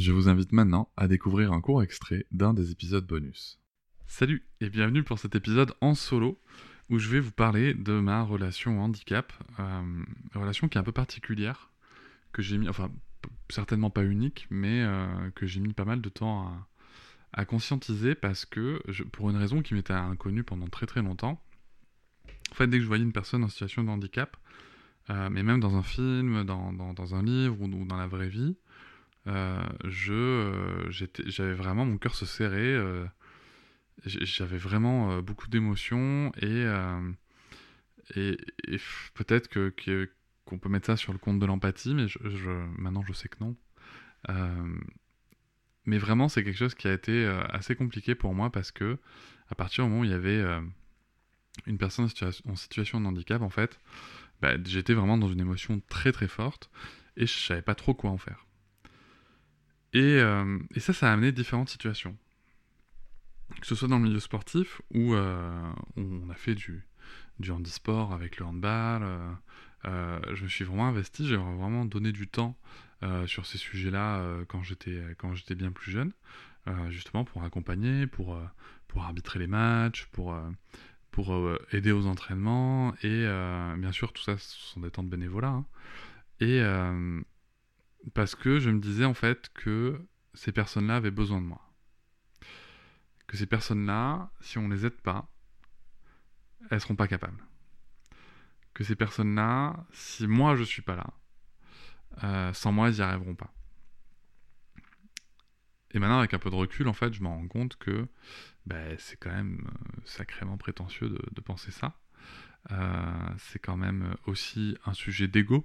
Je vous invite maintenant à découvrir un court extrait d'un des épisodes bonus. Salut et bienvenue pour cet épisode en solo où je vais vous parler de ma relation au handicap, euh, relation qui est un peu particulière, que j'ai mis, enfin certainement pas unique, mais euh, que j'ai mis pas mal de temps à, conscientiser parce que, pour une raison qui m'était inconnue pendant très très longtemps, en fait dès que je voyais une personne en situation de handicap, euh, mais même dans un film, dans, un livre ou, dans la vraie vie, je j'avais vraiment mon cœur se serrait j'avais vraiment euh, beaucoup d'émotions et, euh, peut-être que, qu'on peut mettre ça sur le compte de l'empathie, mais maintenant je sais que non. Euh, mais vraiment, c'est quelque chose qui a été assez compliqué pour moi parce que à partir du moment où il y avait une personne en situation de handicap, en fait, bah, j'étais vraiment dans une émotion très très forte et je savais pas trop quoi en faire. Et, et ça, ça a amené différentes situations que ce soit dans le milieu sportif où euh, on a fait du, du handisport avec le handball. Euh, euh, je me suis vraiment investi, j'ai vraiment donné du temps sur ces sujets-là quand j'étais bien plus jeune, justement pour accompagner, pour pour arbitrer les matchs, pour pour aider aux entraînements et bien sûr tout ça ce sont des temps de bénévolat hein. et parce que je me disais en fait que ces personnes-là avaient besoin de moi que ces personnes-là, si on ne les aide pas, elles seront pas capables. Que ces personnes-là, si moi je suis pas là, euh, sans moi, elles n'y arriveront pas. Et maintenant, avec un peu de recul, en fait, je me rends compte que ben, c'est quand même euh, sacrément prétentieux de, penser ça. Euh, c'est quand même aussi un sujet d'ego